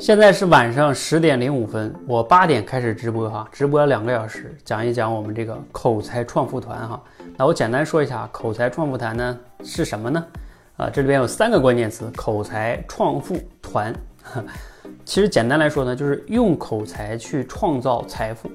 现在是晚上十点零五分，我八点开始直播哈，直播两个小时，讲一讲我们这个口才创富团哈。那我简单说一下，口才创富团呢是什么呢？啊，这里边有三个关键词：口才创富团。其实简单来说呢，就是用口才去创造财富，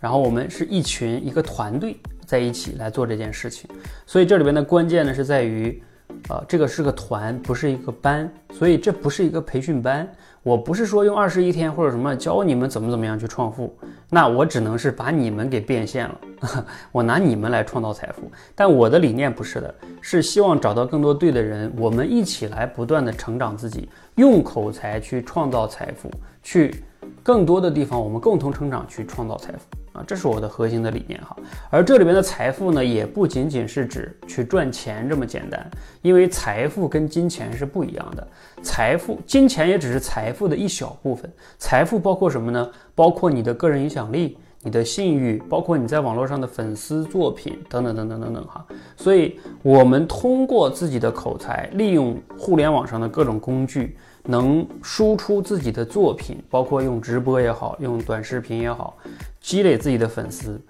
然后我们是一群一个团队在一起来做这件事情。所以这里边的关键呢是在于。啊，这个是个团，不是一个班，所以这不是一个培训班。我不是说用二十一天或者什么教你们怎么怎么样去创富，那我只能是把你们给变现了，我拿你们来创造财富。但我的理念不是的，是希望找到更多对的人，我们一起来不断的成长自己，用口才去创造财富，去更多的地方我们共同成长，去创造财富。这是我的核心的理念哈。而这里边的财富呢，也不仅仅是指去赚钱这么简单，因为财富跟金钱是不一样的。财富、金钱也只是财富的一小部分。财富包括什么呢？包括你的个人影响力、你的信誉，包括你在网络上的粉丝、作品等等等等等等哈。所以，我们通过自己的口才，利用互联网上的各种工具。能输出自己的作品，包括用直播也好，用短视频也好，积累自己的粉丝，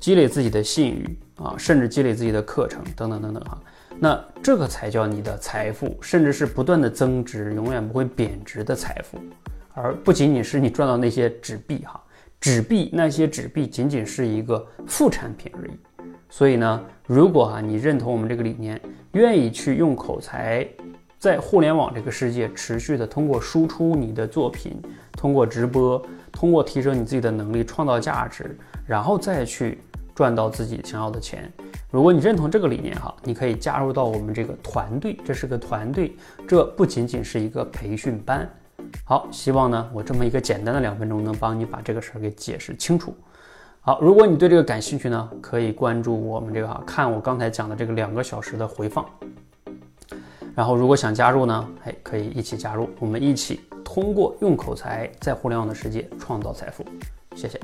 积累自己的信誉啊，甚至积累自己的课程等等等等哈。那这个才叫你的财富，甚至是不断的增值，永远不会贬值的财富，而不仅仅是你赚到那些纸币哈。纸币那些纸币仅仅是一个副产品而已。所以呢，如果哈你认同我们这个理念，愿意去用口才。在互联网这个世界，持续的通过输出你的作品，通过直播，通过提升你自己的能力，创造价值，然后再去赚到自己想要的钱。如果你认同这个理念哈，你可以加入到我们这个团队，这是个团队，这不仅仅是一个培训班。好，希望呢我这么一个简单的两分钟能帮你把这个事儿给解释清楚。好，如果你对这个感兴趣呢，可以关注我们这个哈，看我刚才讲的这个两个小时的回放。然后，如果想加入呢？哎，可以一起加入，我们一起通过用口才在互联网的世界创造财富。谢谢。